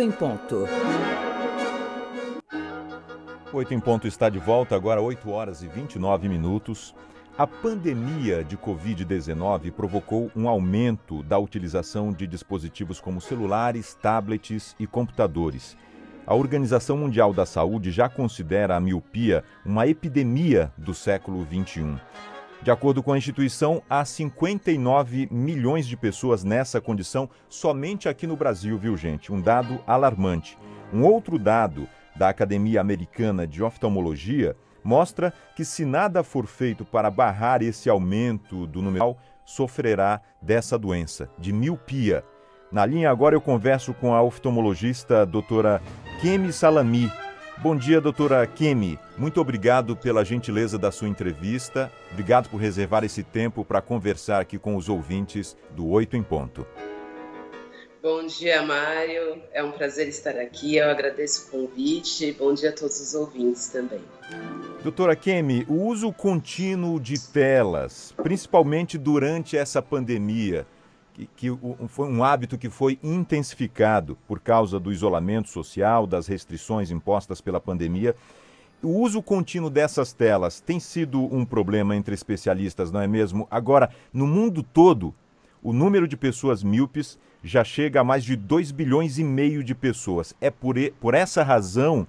8 em ponto. 8 em ponto está de volta, agora 8 horas e 29 minutos. A pandemia de Covid-19 provocou um aumento da utilização de dispositivos como celulares, tablets e computadores. A Organização Mundial da Saúde já considera a miopia uma epidemia do século XXI. De acordo com a instituição, há 59 milhões de pessoas nessa condição somente aqui no Brasil, viu, gente? Um dado alarmante. Um outro dado da Academia Americana de Oftalmologia mostra que, se nada for feito para barrar esse aumento do número, sofrerá dessa doença, de miopia. Na linha agora eu converso com a oftalmologista doutora Kemi Salami. Bom dia, doutora Kemi. Muito obrigado pela gentileza da sua entrevista. Obrigado por reservar esse tempo para conversar aqui com os ouvintes do Oito em Ponto. Bom dia, Mário. É um prazer estar aqui. Eu agradeço o convite. Bom dia a todos os ouvintes também. Doutora Kemi, o uso contínuo de telas, principalmente durante essa pandemia, que, foi um hábito que foi intensificado por causa do isolamento social, das restrições impostas pela pandemia. O uso contínuo dessas telas tem sido um problema entre especialistas, não é mesmo? Agora, no mundo todo, o número de pessoas míopes já chega a mais de 2 bilhões e meio de pessoas. É por, por essa razão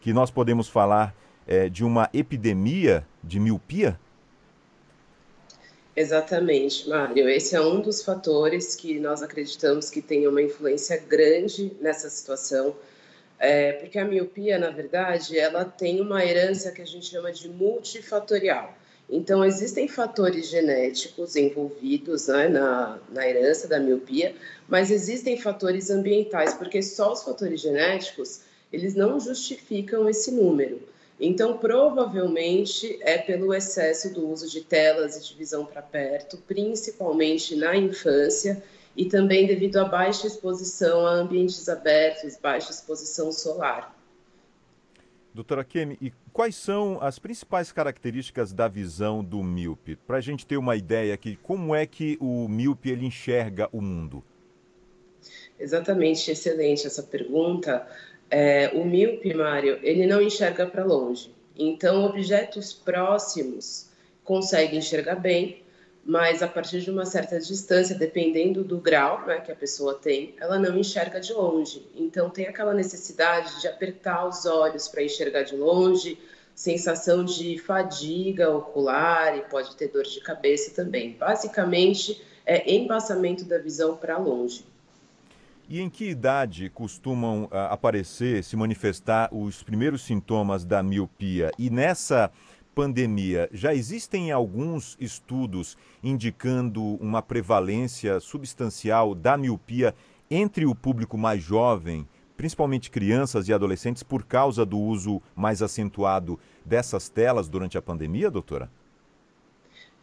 que nós podemos falar é, de uma epidemia de miopia? Exatamente, Mário. Esse é um dos fatores que nós acreditamos que tem uma influência grande nessa situação, é, porque a miopia, na verdade, ela tem uma herança que a gente chama de multifatorial. Então, existem fatores genéticos envolvidos né, na, na herança da miopia, mas existem fatores ambientais, porque só os fatores genéticos, eles não justificam esse número. Então, provavelmente é pelo excesso do uso de telas e de visão para perto, principalmente na infância, e também devido à baixa exposição a ambientes abertos, baixa exposição solar. Doutora Kemi, e quais são as principais características da visão do míope? Para a gente ter uma ideia aqui, como é que o míope ele enxerga o mundo? Exatamente, excelente essa pergunta. É, o míope, Mário, ele não enxerga para longe. Então, objetos próximos consegue enxergar bem, mas a partir de uma certa distância, dependendo do grau né, que a pessoa tem, ela não enxerga de longe. Então, tem aquela necessidade de apertar os olhos para enxergar de longe, sensação de fadiga ocular e pode ter dor de cabeça também. Basicamente, é embaçamento da visão para longe. E em que idade costumam uh, aparecer, se manifestar os primeiros sintomas da miopia? E nessa pandemia, já existem alguns estudos indicando uma prevalência substancial da miopia entre o público mais jovem, principalmente crianças e adolescentes, por causa do uso mais acentuado dessas telas durante a pandemia, doutora?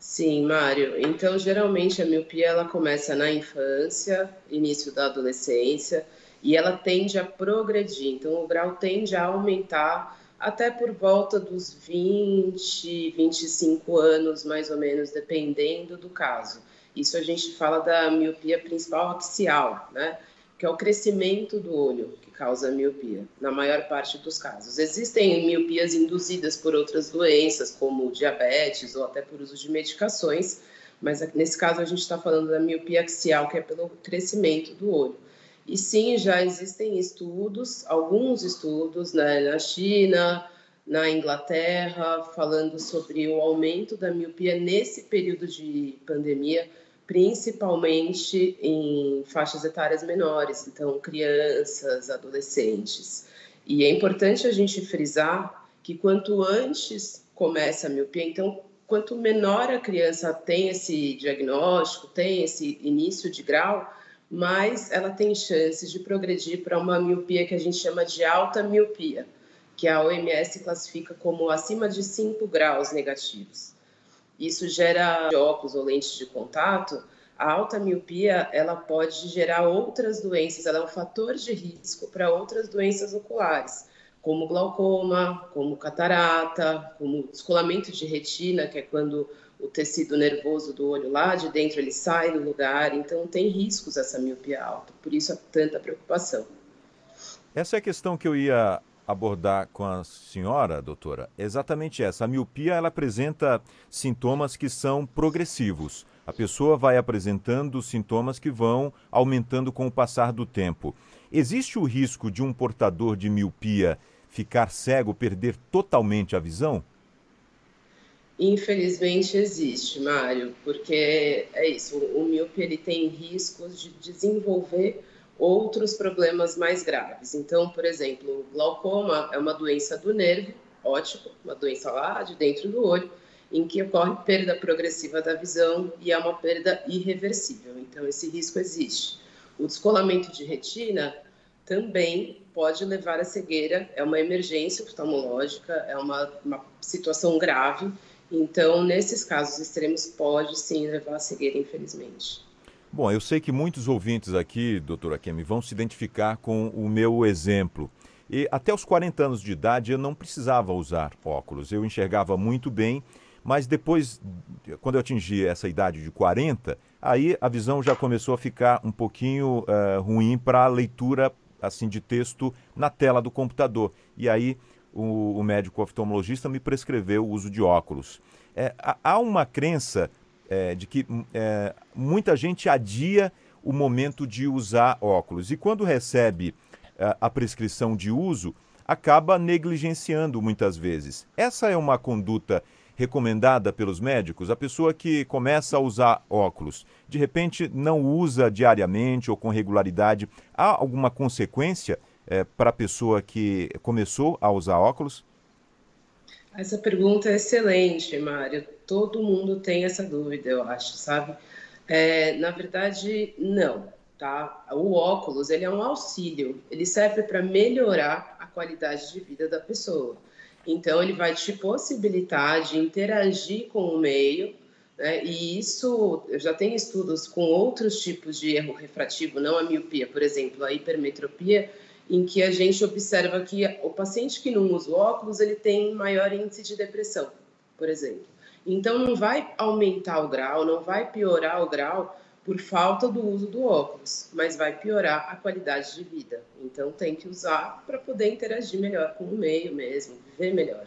Sim, Mário. Então, geralmente a miopia ela começa na infância, início da adolescência, e ela tende a progredir. Então, o grau tende a aumentar até por volta dos 20, 25 anos, mais ou menos, dependendo do caso. Isso a gente fala da miopia principal axial, né? Que é o crescimento do olho que causa a miopia, na maior parte dos casos. Existem miopias induzidas por outras doenças, como diabetes ou até por uso de medicações, mas nesse caso a gente está falando da miopia axial, que é pelo crescimento do olho. E sim, já existem estudos, alguns estudos né, na China, na Inglaterra, falando sobre o aumento da miopia nesse período de pandemia, principalmente em faixas etárias menores, então crianças, adolescentes. E é importante a gente frisar que quanto antes começa a miopia, então quanto menor a criança tem esse diagnóstico, tem esse início de grau, mais ela tem chances de progredir para uma miopia que a gente chama de alta miopia, que a OMS classifica como acima de 5 graus negativos. Isso gera óculos ou lentes de contato. A alta miopia ela pode gerar outras doenças, ela é um fator de risco para outras doenças oculares, como glaucoma, como catarata, como descolamento de retina, que é quando o tecido nervoso do olho lá de dentro ele sai do lugar, então tem riscos essa miopia alta, por isso há tanta preocupação. Essa é a questão que eu ia abordar com a senhora, doutora. Exatamente essa. A miopia ela apresenta sintomas que são progressivos. A pessoa vai apresentando sintomas que vão aumentando com o passar do tempo. Existe o risco de um portador de miopia ficar cego, perder totalmente a visão? Infelizmente existe, Mário, porque é isso, o míope ele tem riscos de desenvolver outros problemas mais graves. Então, por exemplo, glaucoma é uma doença do nervo óptico, uma doença lá de dentro do olho, em que ocorre perda progressiva da visão e é uma perda irreversível. Então, esse risco existe. O descolamento de retina também pode levar à cegueira, é uma emergência oftalmológica, é uma, uma situação grave. Então, nesses casos extremos, pode sim levar à cegueira, infelizmente. Bom, eu sei que muitos ouvintes aqui, doutora Kemi, vão se identificar com o meu exemplo. E até os 40 anos de idade eu não precisava usar óculos. Eu enxergava muito bem mas depois, quando eu atingi essa idade de 40, aí a visão já começou a ficar um pouquinho uh, ruim para a leitura assim de texto na tela do computador. E aí o, o médico oftalmologista me prescreveu o uso de óculos. É, há uma crença é, de que é, muita gente adia o momento de usar óculos e quando recebe é, a prescrição de uso acaba negligenciando muitas vezes. Essa é uma conduta recomendada pelos médicos, a pessoa que começa a usar óculos, de repente não usa diariamente ou com regularidade, há alguma consequência é, para a pessoa que começou a usar óculos? Essa pergunta é excelente, Mário. Todo mundo tem essa dúvida, eu acho, sabe? É, na verdade, não, tá? O óculos, ele é um auxílio, ele serve para melhorar a qualidade de vida da pessoa. Então, ele vai te possibilitar de interagir com o meio, né? e isso, eu já tenho estudos com outros tipos de erro refrativo, não a miopia, por exemplo, a hipermetropia, em que a gente observa que o paciente que não usa óculos, ele tem maior índice de depressão, por exemplo. Então, não vai aumentar o grau, não vai piorar o grau, por falta do uso do óculos, mas vai piorar a qualidade de vida. Então tem que usar para poder interagir melhor com o meio mesmo, viver melhor.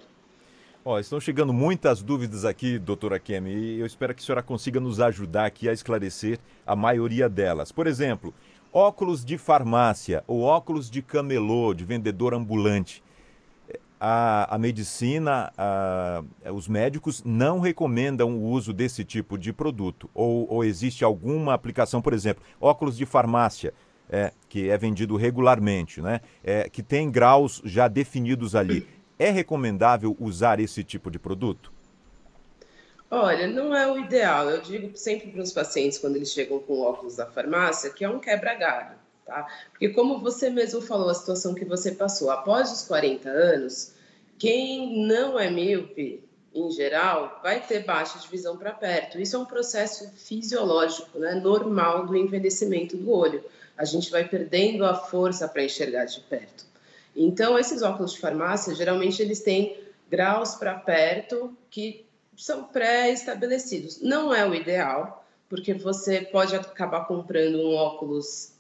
Ó, estão chegando muitas dúvidas aqui, doutora Kemi, e eu espero que a senhora consiga nos ajudar aqui a esclarecer a maioria delas. Por exemplo, óculos de farmácia ou óculos de camelô, de vendedor ambulante a, a medicina, a, os médicos não recomendam o uso desse tipo de produto? Ou, ou existe alguma aplicação, por exemplo, óculos de farmácia, é, que é vendido regularmente, né? É, que tem graus já definidos ali. É recomendável usar esse tipo de produto? Olha, não é o ideal. Eu digo sempre para os pacientes, quando eles chegam com óculos da farmácia, que é um quebra-galho, tá? Porque como você mesmo falou, a situação que você passou, após os 40 anos, quem não é míope, em geral, vai ter baixa de visão para perto. Isso é um processo fisiológico, né, normal do envelhecimento do olho. A gente vai perdendo a força para enxergar de perto. Então, esses óculos de farmácia, geralmente, eles têm graus para perto que são pré-estabelecidos. Não é o ideal, porque você pode acabar comprando um óculos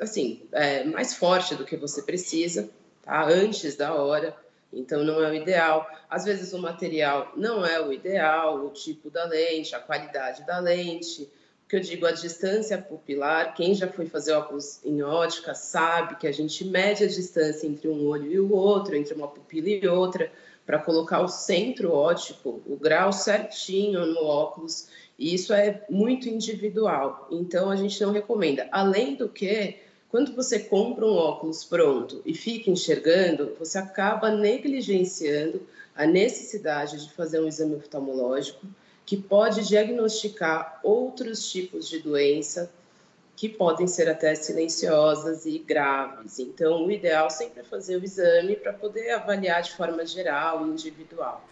assim é, mais forte do que você precisa, tá? Antes da hora então não é o ideal. Às vezes o material não é o ideal, o tipo da lente, a qualidade da lente. O que eu digo, a distância pupilar, quem já foi fazer óculos em ótica sabe que a gente mede a distância entre um olho e o outro, entre uma pupila e outra, para colocar o centro óptico, o grau certinho no óculos. E isso é muito individual. Então a gente não recomenda. Além do que, quando você compra um óculos pronto e fica enxergando, você acaba negligenciando a necessidade de fazer um exame oftalmológico que pode diagnosticar outros tipos de doença que podem ser até silenciosas e graves. Então, o ideal sempre é fazer o exame para poder avaliar de forma geral e individual.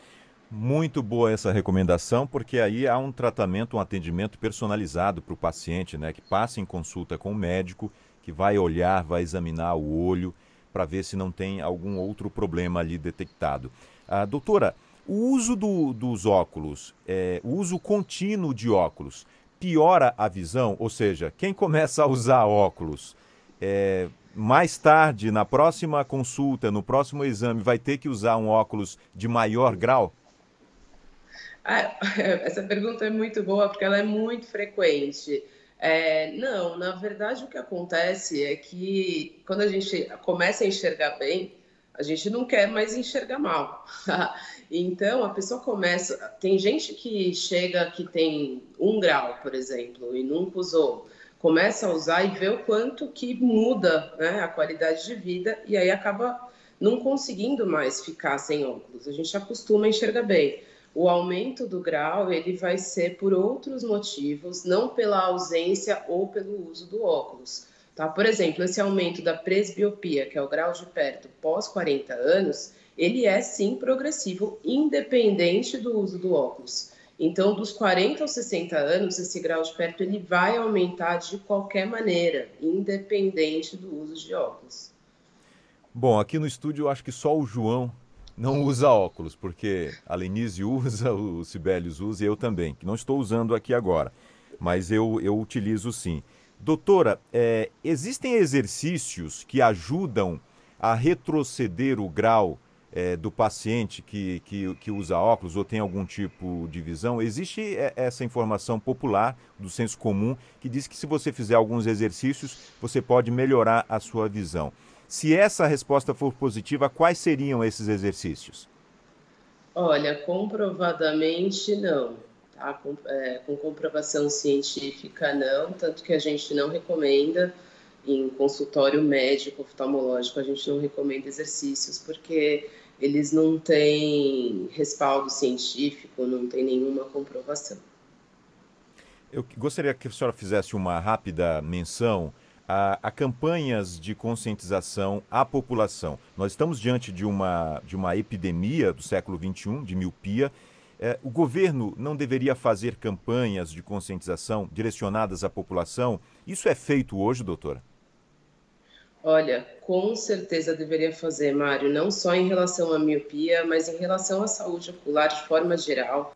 Muito boa essa recomendação, porque aí há um tratamento, um atendimento personalizado para o paciente, né, que passa em consulta com o médico que vai olhar, vai examinar o olho para ver se não tem algum outro problema ali detectado. Ah, doutora, o uso do, dos óculos, é, o uso contínuo de óculos, piora a visão? Ou seja, quem começa a usar óculos é, mais tarde, na próxima consulta, no próximo exame, vai ter que usar um óculos de maior grau? Ah, essa pergunta é muito boa porque ela é muito frequente. É, não, na verdade o que acontece é que quando a gente começa a enxergar bem, a gente não quer mais enxergar mal. então a pessoa começa. Tem gente que chega que tem um grau, por exemplo, e nunca usou começa a usar e vê o quanto que muda né, a qualidade de vida e aí acaba não conseguindo mais ficar sem óculos. A gente acostuma a enxergar bem. O aumento do grau ele vai ser por outros motivos, não pela ausência ou pelo uso do óculos. Tá? Por exemplo, esse aumento da presbiopia, que é o grau de perto pós 40 anos, ele é sim progressivo, independente do uso do óculos. Então, dos 40 aos 60 anos, esse grau de perto ele vai aumentar de qualquer maneira, independente do uso de óculos. Bom, aqui no estúdio eu acho que só o João não usa óculos, porque a Lenise usa, o Sibelius usa e eu também, que não estou usando aqui agora, mas eu, eu utilizo sim. Doutora, é, existem exercícios que ajudam a retroceder o grau é, do paciente que, que, que, usa óculos ou tem algum tipo de visão, existe é, essa informação popular do senso comum que diz que se você fizer alguns exercícios, você pode melhorar a sua visão. Se essa resposta for positiva, quais seriam esses exercícios? Olha, comprovadamente não. Tá? Com, é, com comprovação científica não, tanto que a gente não recomenda em consultório médico oftalmológico, a gente não recomenda exercícios, porque eles não têm respaldo científico, não tem nenhuma comprovação. Eu gostaria que a senhora fizesse uma rápida menção a, a, campanhas de conscientização à população. Nós estamos diante de uma, de uma epidemia do século XXI, de miopia. É, o governo não deveria fazer campanhas de conscientização direcionadas à população? Isso é feito hoje, doutora? Olha, com certeza deveria fazer, Mário, não só em relação à miopia, mas em relação à saúde ocular de forma geral.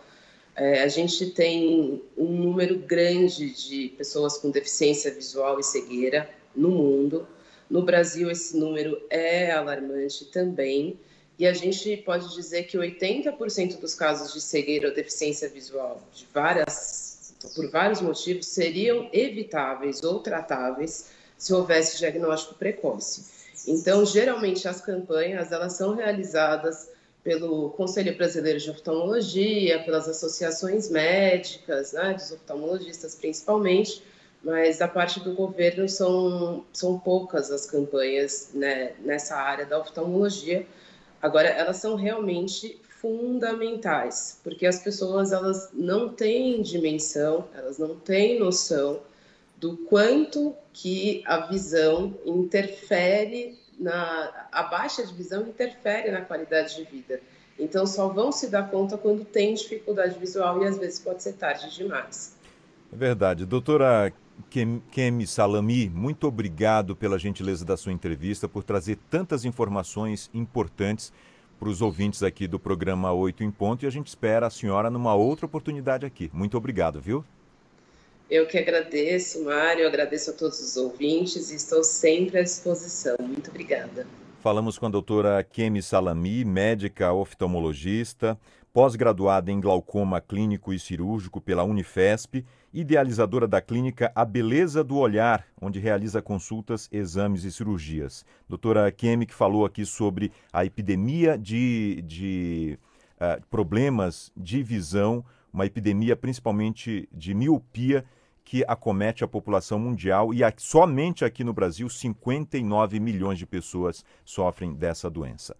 É, a gente tem um número grande de pessoas com deficiência visual e cegueira no mundo. No Brasil, esse número é alarmante também. E a gente pode dizer que 80% dos casos de cegueira ou deficiência visual, de várias, por vários motivos, seriam evitáveis ou tratáveis se houvesse diagnóstico precoce. Então, geralmente as campanhas elas são realizadas pelo Conselho Brasileiro de Oftalmologia, pelas associações médicas, né, dos oftalmologistas principalmente, mas da parte do governo são, são poucas as campanhas né, nessa área da oftalmologia. Agora, elas são realmente fundamentais, porque as pessoas elas não têm dimensão, elas não têm noção do quanto que a visão interfere na a baixa de visão interfere na qualidade de vida. Então só vão se dar conta quando tem dificuldade visual e às vezes pode ser tarde demais. É verdade. Doutora Kemi Salami, muito obrigado pela gentileza da sua entrevista, por trazer tantas informações importantes para os ouvintes aqui do programa 8 em Ponto e a gente espera a senhora numa outra oportunidade aqui. Muito obrigado, viu? Eu que agradeço, Mário, agradeço a todos os ouvintes e estou sempre à disposição. Muito obrigada. Falamos com a doutora Kemi Salami, médica oftalmologista, pós-graduada em glaucoma clínico e cirúrgico pela Unifesp, idealizadora da clínica A Beleza do Olhar, onde realiza consultas, exames e cirurgias. Doutora Kemi que falou aqui sobre a epidemia de, de uh, problemas de visão, uma epidemia principalmente de miopia que acomete a população mundial e somente aqui no Brasil 59 milhões de pessoas sofrem dessa doença.